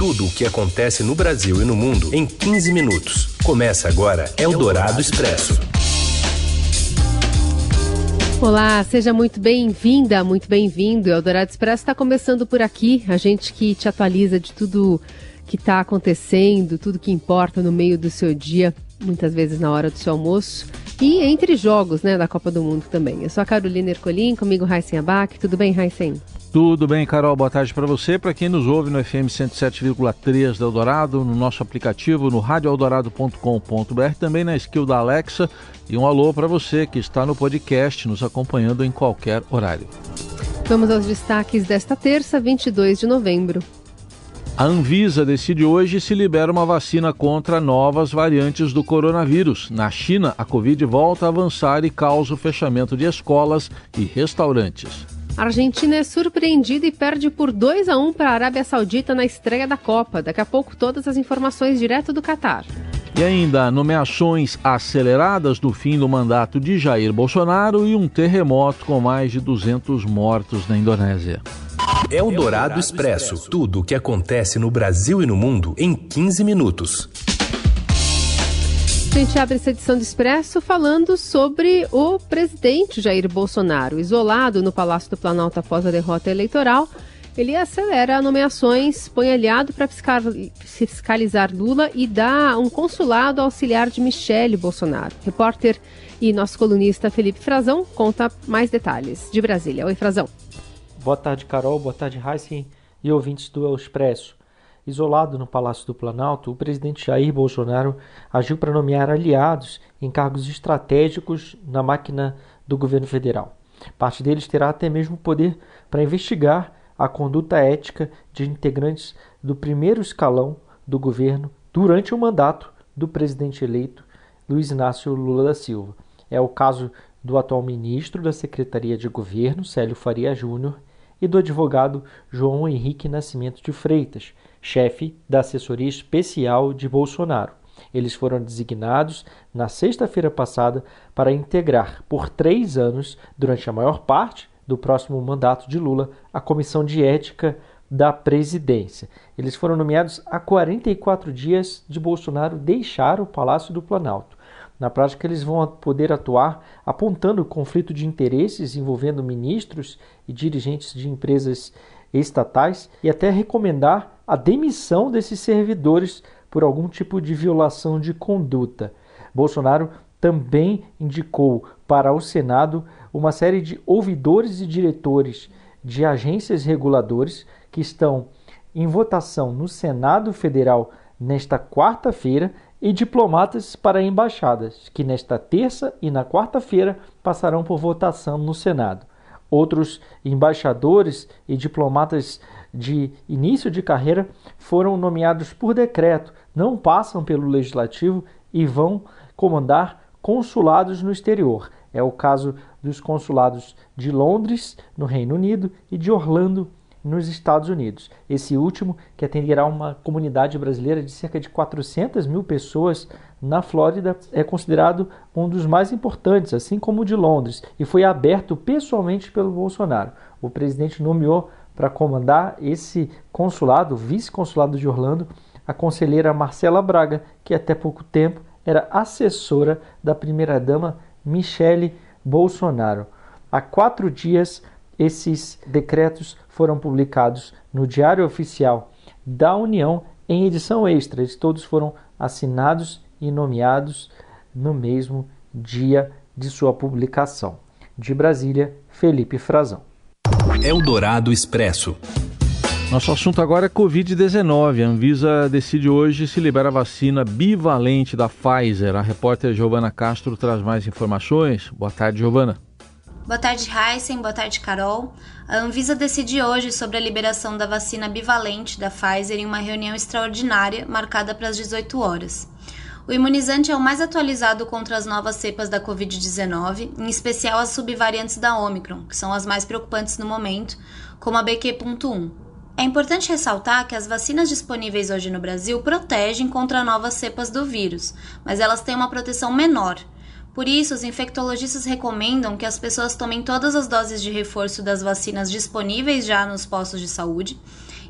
Tudo o que acontece no Brasil e no mundo em 15 minutos. Começa agora Eldorado Expresso. Olá, seja muito bem-vinda, muito bem-vindo. Eldorado Expresso está começando por aqui. A gente que te atualiza de tudo que está acontecendo, tudo que importa no meio do seu dia, muitas vezes na hora do seu almoço. E entre jogos, né, da Copa do Mundo também. Eu sou a Carolina Ercolim, comigo Raíssen Abac. Tudo bem, Raíssen? Tudo bem, Carol. Boa tarde para você. Para quem nos ouve no FM 107,3 da Eldorado, no nosso aplicativo, no radioeldorado.com.br, também na skill da Alexa. E um alô para você que está no podcast, nos acompanhando em qualquer horário. Vamos aos destaques desta terça, 22 de novembro. A Anvisa decide hoje se libera uma vacina contra novas variantes do coronavírus. Na China, a Covid volta a avançar e causa o fechamento de escolas e restaurantes. A Argentina é surpreendida e perde por 2 a 1 para a Arábia Saudita na estreia da Copa. Daqui a pouco, todas as informações direto do Catar. E ainda nomeações aceleradas do fim do mandato de Jair Bolsonaro e um terremoto com mais de 200 mortos na Indonésia. Eldorado Expresso. Tudo o que acontece no Brasil e no mundo em 15 minutos. A gente abre essa edição do Expresso falando sobre o presidente Jair Bolsonaro. Isolado no Palácio do Planalto após a derrota eleitoral, ele acelera nomeações, põe aliado para fiscalizar Lula e dá um consulado auxiliar de Michele Bolsonaro. Repórter e nosso colunista Felipe Frazão conta mais detalhes de Brasília. Oi, Frazão. Boa tarde, Carol. Boa tarde, Heisen e ouvintes do El Expresso. Isolado no Palácio do Planalto, o presidente Jair Bolsonaro agiu para nomear aliados em cargos estratégicos na máquina do governo federal. Parte deles terá até mesmo poder para investigar a conduta ética de integrantes do primeiro escalão do governo durante o mandato do presidente eleito Luiz Inácio Lula da Silva. É o caso do atual ministro da Secretaria de Governo, Célio Faria Júnior, e do advogado João Henrique Nascimento de Freitas, chefe da assessoria especial de Bolsonaro. Eles foram designados na sexta-feira passada para integrar por três anos, durante a maior parte do próximo mandato de Lula, a Comissão de Ética da Presidência. Eles foram nomeados a 44 dias de Bolsonaro deixar o Palácio do Planalto. Na prática, eles vão poder atuar apontando conflito de interesses envolvendo ministros e dirigentes de empresas estatais e até recomendar a demissão desses servidores por algum tipo de violação de conduta. Bolsonaro também indicou para o Senado uma série de ouvidores e diretores de agências reguladoras que estão em votação no Senado Federal nesta quarta-feira e diplomatas para embaixadas, que nesta terça e na quarta-feira passarão por votação no Senado. Outros embaixadores e diplomatas de início de carreira foram nomeados por decreto, não passam pelo legislativo e vão comandar consulados no exterior. É o caso dos consulados de Londres, no Reino Unido, e de Orlando, nos Estados Unidos. Esse último, que atenderá uma comunidade brasileira de cerca de 400 mil pessoas na Flórida, é considerado um dos mais importantes, assim como o de Londres, e foi aberto pessoalmente pelo Bolsonaro. O presidente nomeou para comandar esse consulado, vice-consulado de Orlando, a conselheira Marcela Braga, que até pouco tempo era assessora da primeira-dama Michele Bolsonaro. Há quatro dias, esses decretos foram publicados no Diário Oficial da União em edição extra. Eles todos foram assinados e nomeados no mesmo dia de sua publicação. De Brasília, Felipe Frazão. Eldorado Expresso. Nosso assunto agora é Covid-19. A Anvisa decide hoje se libera a vacina bivalente da Pfizer. A repórter Giovana Castro traz mais informações. Boa tarde, Giovana. Boa tarde, Heisen. Boa tarde, Carol. A Anvisa decide hoje sobre a liberação da vacina bivalente da Pfizer em uma reunião extraordinária marcada para as 18 horas. O imunizante é o mais atualizado contra as novas cepas da Covid-19, em especial as subvariantes da Omicron, que são as mais preocupantes no momento, como a BQ.1. É importante ressaltar que as vacinas disponíveis hoje no Brasil protegem contra novas cepas do vírus, mas elas têm uma proteção menor. Por isso, os infectologistas recomendam que as pessoas tomem todas as doses de reforço das vacinas disponíveis já nos postos de saúde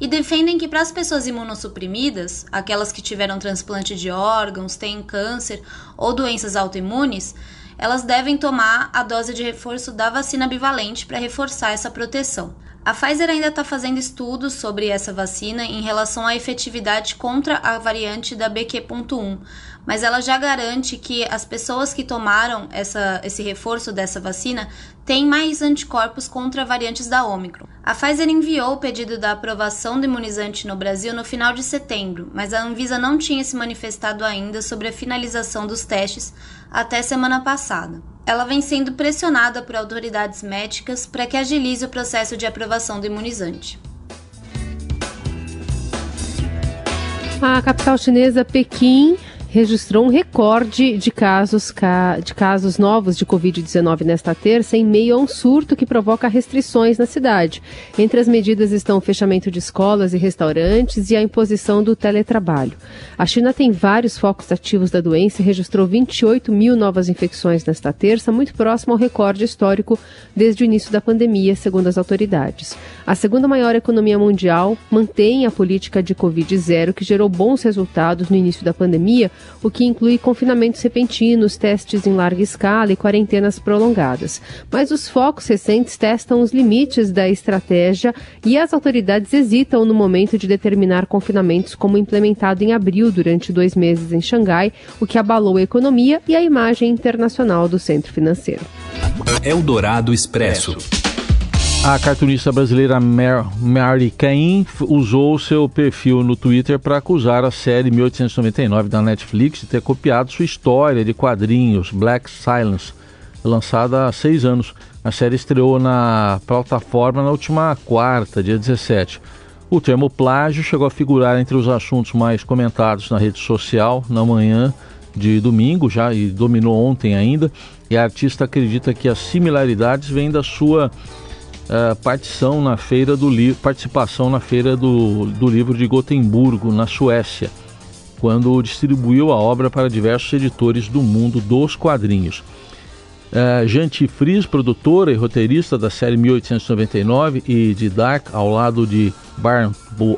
e defendem que para as pessoas imunossuprimidas, aquelas que tiveram transplante de órgãos, têm câncer ou doenças autoimunes, elas devem tomar a dose de reforço da vacina bivalente para reforçar essa proteção. A Pfizer ainda está fazendo estudos sobre essa vacina em relação à efetividade contra a variante da BQ.1, mas ela já garante que as pessoas que tomaram essa, esse reforço dessa vacina têm mais anticorpos contra variantes da Omicron. A Pfizer enviou o pedido da aprovação do imunizante no Brasil no final de setembro, mas a Anvisa não tinha se manifestado ainda sobre a finalização dos testes até semana passada. Ela vem sendo pressionada por autoridades médicas para que agilize o processo de aprovação do imunizante. A capital chinesa, Pequim, registrou um recorde de casos, de casos novos de Covid-19 nesta terça, em meio a um surto que provoca restrições na cidade. Entre as medidas estão o fechamento de escolas e restaurantes e a imposição do teletrabalho. A China tem vários focos ativos da doença e registrou 28 mil novas infecções nesta terça, muito próximo ao recorde histórico desde o início da pandemia, segundo as autoridades. A segunda maior economia mundial mantém a política de Covid-0, que gerou bons resultados no início da pandemia, o que inclui confinamentos repentinos, testes em larga escala e quarentenas prolongadas. Mas os focos recentes testam os limites da estratégia e as autoridades hesitam no momento de determinar confinamentos como implementado em abril durante dois meses em Xangai, o que abalou a economia e a imagem internacional do centro financeiro. Eldorado Expresso. A cartunista brasileira Mary Cain usou seu perfil no Twitter para acusar a série 1899 da Netflix de ter copiado sua história de quadrinhos Black Silence, lançada há seis anos. A série estreou na plataforma na última quarta, dia 17. O termo plágio chegou a figurar entre os assuntos mais comentados na rede social na manhã de domingo já e dominou ontem ainda. E a artista acredita que as similaridades vêm da sua uh, partição na feira do participação na feira do, do livro de Gotemburgo, na Suécia, quando distribuiu a obra para diversos editores do mundo dos quadrinhos. Uh, Janti Fries, produtora e roteirista da série 1899 e de Dark, ao lado de Barn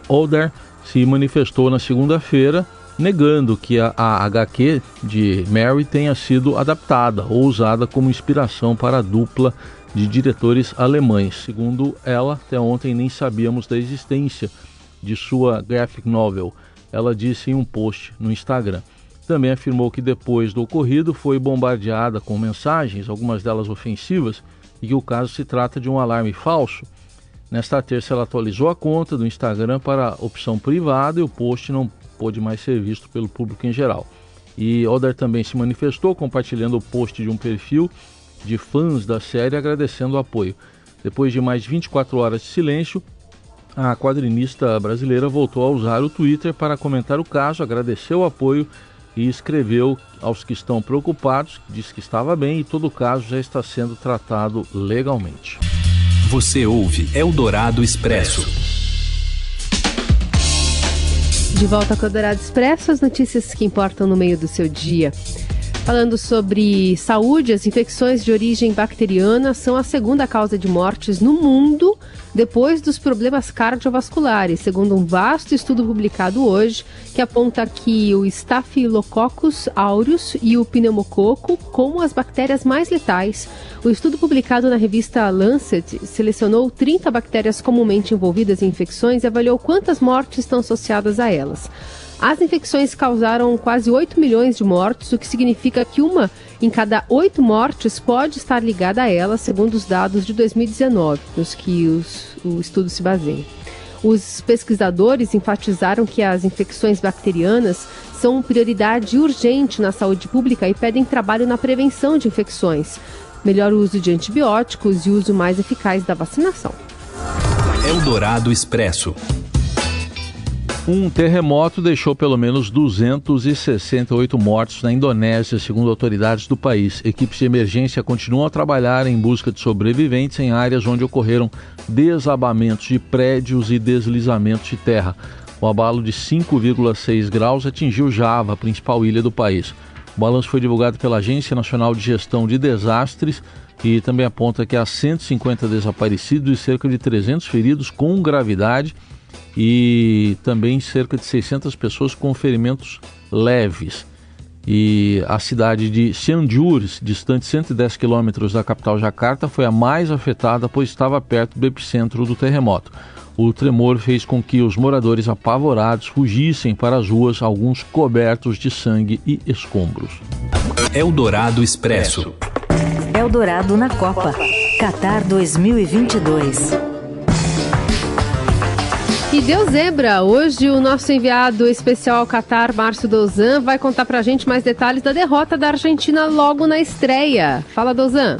Oder, se manifestou na segunda-feira negando que a, a HQ de Mary tenha sido adaptada ou usada como inspiração para a dupla de diretores alemães. Segundo ela, até ontem nem sabíamos da existência de sua graphic novel. Ela disse em um post no Instagram. Também afirmou que depois do ocorrido foi bombardeada com mensagens, algumas delas ofensivas, e que o caso se trata de um alarme falso. Nesta terça, ela atualizou a conta do Instagram para opção privada e o post não pôde mais ser visto pelo público em geral. E Oder também se manifestou compartilhando o post de um perfil de fãs da série agradecendo o apoio. Depois de mais de 24 horas de silêncio, a quadrinista brasileira voltou a usar o Twitter para comentar o caso, agradeceu o apoio e escreveu aos que estão preocupados, disse que estava bem e todo o caso já está sendo tratado legalmente. Você ouve Eldorado Expresso. De volta com o Eldorado Expresso, as notícias que importam no meio do seu dia. Falando sobre saúde, as infecções de origem bacteriana são a segunda causa de mortes no mundo depois dos problemas cardiovasculares, segundo um vasto estudo publicado hoje que aponta que o Staphylococcus aureus e o pneumococo como as bactérias mais letais. O estudo publicado na revista Lancet selecionou 30 bactérias comumente envolvidas em infecções e avaliou quantas mortes estão associadas a elas. As infecções causaram quase 8 milhões de mortes, o que significa que uma em cada oito mortes pode estar ligada a ela, segundo os dados de 2019, nos que os, o estudo se baseia. Os pesquisadores enfatizaram que as infecções bacterianas são prioridade urgente na saúde pública e pedem trabalho na prevenção de infecções, melhor uso de antibióticos e uso mais eficaz da vacinação. Eldorado Expresso. Um terremoto deixou pelo menos 268 mortos na Indonésia, segundo autoridades do país. Equipes de emergência continuam a trabalhar em busca de sobreviventes em áreas onde ocorreram desabamentos de prédios e deslizamentos de terra. O abalo de 5,6 graus atingiu Java, a principal ilha do país. O balanço foi divulgado pela Agência Nacional de Gestão de Desastres e também aponta que há 150 desaparecidos e cerca de 300 feridos com gravidade e também cerca de 600 pessoas com ferimentos leves. E a cidade de Cianjur, distante 110 quilômetros da capital Jacarta, foi a mais afetada, pois estava perto do epicentro do terremoto. O tremor fez com que os moradores apavorados fugissem para as ruas, alguns cobertos de sangue e escombros. Eldorado Expresso. Eldorado na Copa. Qatar 2022. E deu zebra. Hoje o nosso enviado especial ao Qatar, Márcio Dozan, vai contar pra gente mais detalhes da derrota da Argentina logo na estreia. Fala, Dozan.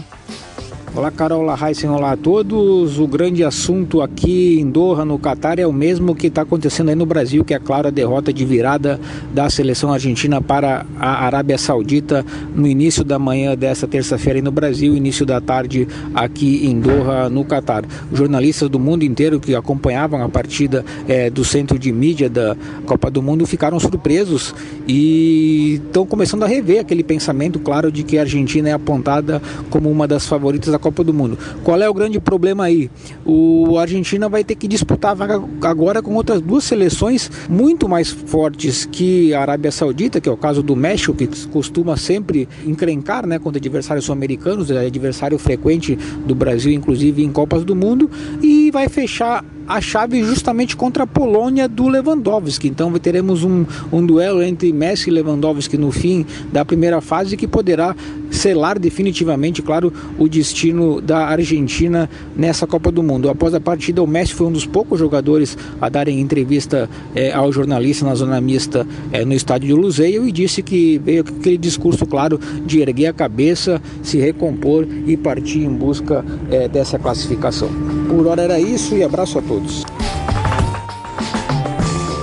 Olá, Carol, olá, olá a todos. O grande assunto aqui em Doha, no Catar, é o mesmo que está acontecendo aí no Brasil, que é claro a derrota de virada da seleção argentina para a Arábia Saudita no início da manhã desta terça-feira no Brasil, início da tarde aqui em Doha, no Catar. Jornalistas do mundo inteiro que acompanhavam a partida é, do centro de mídia da Copa do Mundo ficaram surpresos e estão começando a rever aquele pensamento, claro, de que a Argentina é apontada como uma das favoritas da Copa do Mundo. Qual é o grande problema aí? O Argentina vai ter que disputar a vaga agora com outras duas seleções muito mais fortes que a Arábia Saudita, que é o caso do México, que costuma sempre encrencar né, contra adversários sul-americanos, é adversário frequente do Brasil, inclusive em Copas do Mundo, e vai fechar a chave justamente contra a Polônia do Lewandowski. Então teremos um, um duelo entre Messi e Lewandowski no fim da primeira fase que poderá selar definitivamente, claro, o destino da Argentina nessa Copa do Mundo. Após a partida, o Messi foi um dos poucos jogadores a darem entrevista é, ao jornalista na zona mista é, no estádio de Luzeio e disse que veio aquele discurso claro de erguer a cabeça, se recompor e partir em busca é, dessa classificação. Por hora era isso e abraço a todos.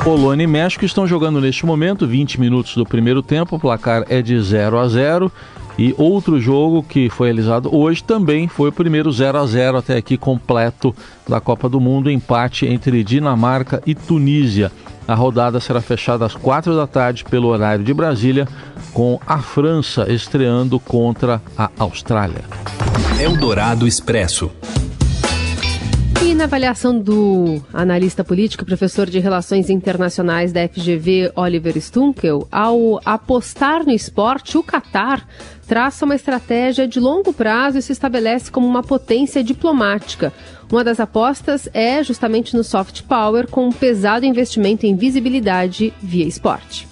Polônia e México estão jogando neste momento, 20 minutos do primeiro tempo, o placar é de 0 a 0. E outro jogo que foi realizado hoje também foi o primeiro 0 a 0 até aqui completo da Copa do Mundo, empate entre Dinamarca e Tunísia. A rodada será fechada às 4 da tarde pelo horário de Brasília, com a França estreando contra a Austrália. Eldorado Expresso. E na avaliação do analista político professor de Relações Internacionais da FGV, Oliver Stunkel, ao apostar no esporte, o Catar traça uma estratégia de longo prazo e se estabelece como uma potência diplomática. Uma das apostas é justamente no soft power, com um pesado investimento em visibilidade via esporte.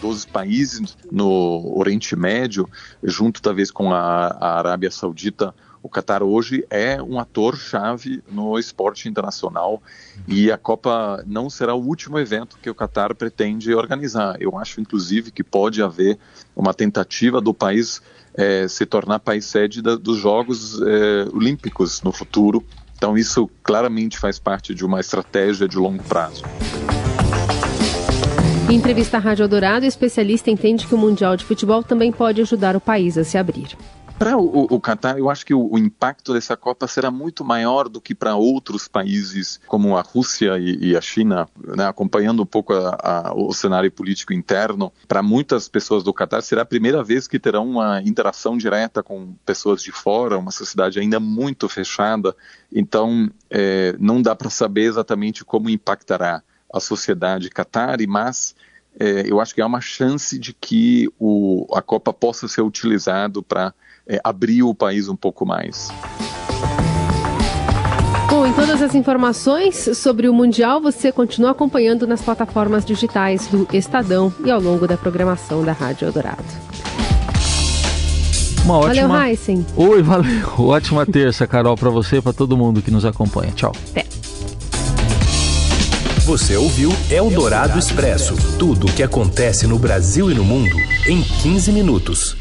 12 países no Oriente Médio, junto talvez com a, a Arábia Saudita, o Qatar hoje é um ator-chave no esporte internacional e a Copa não será o último evento que o Qatar pretende organizar. Eu acho, inclusive, que pode haver uma tentativa do país é, se tornar país sede da, dos Jogos é, Olímpicos no futuro. Então, isso claramente faz parte de uma estratégia de longo prazo. Em entrevista à Rádio Dourado, especialista entende que o Mundial de Futebol também pode ajudar o país a se abrir. Para o, o Qatar, eu acho que o, o, impacto dessa Copa será muito maior do que para outros países como a Rússia e, e a China, né, acompanhando um pouco a, a, o cenário político interno. Para muitas pessoas do Qatar, será a primeira vez que terão uma interação direta com pessoas de fora, uma sociedade ainda muito fechada. Então, é, não dá para saber exatamente como impactará a sociedade Qatari, mas é, eu acho que há uma chance de que o, a Copa possa ser utilizado para é, abrir o país um pouco mais. Bom, em todas as informações sobre o Mundial você continua acompanhando nas plataformas digitais do Estadão e ao longo da programação da Rádio Eldorado. Uma ótima... Valeu, Heisen. Oi, valeu. Ótima terça, Carol, para você e para todo mundo que nos acompanha. Tchau. Até. Você ouviu Eldorado Expresso tudo o que acontece no Brasil e no mundo em 15 minutos.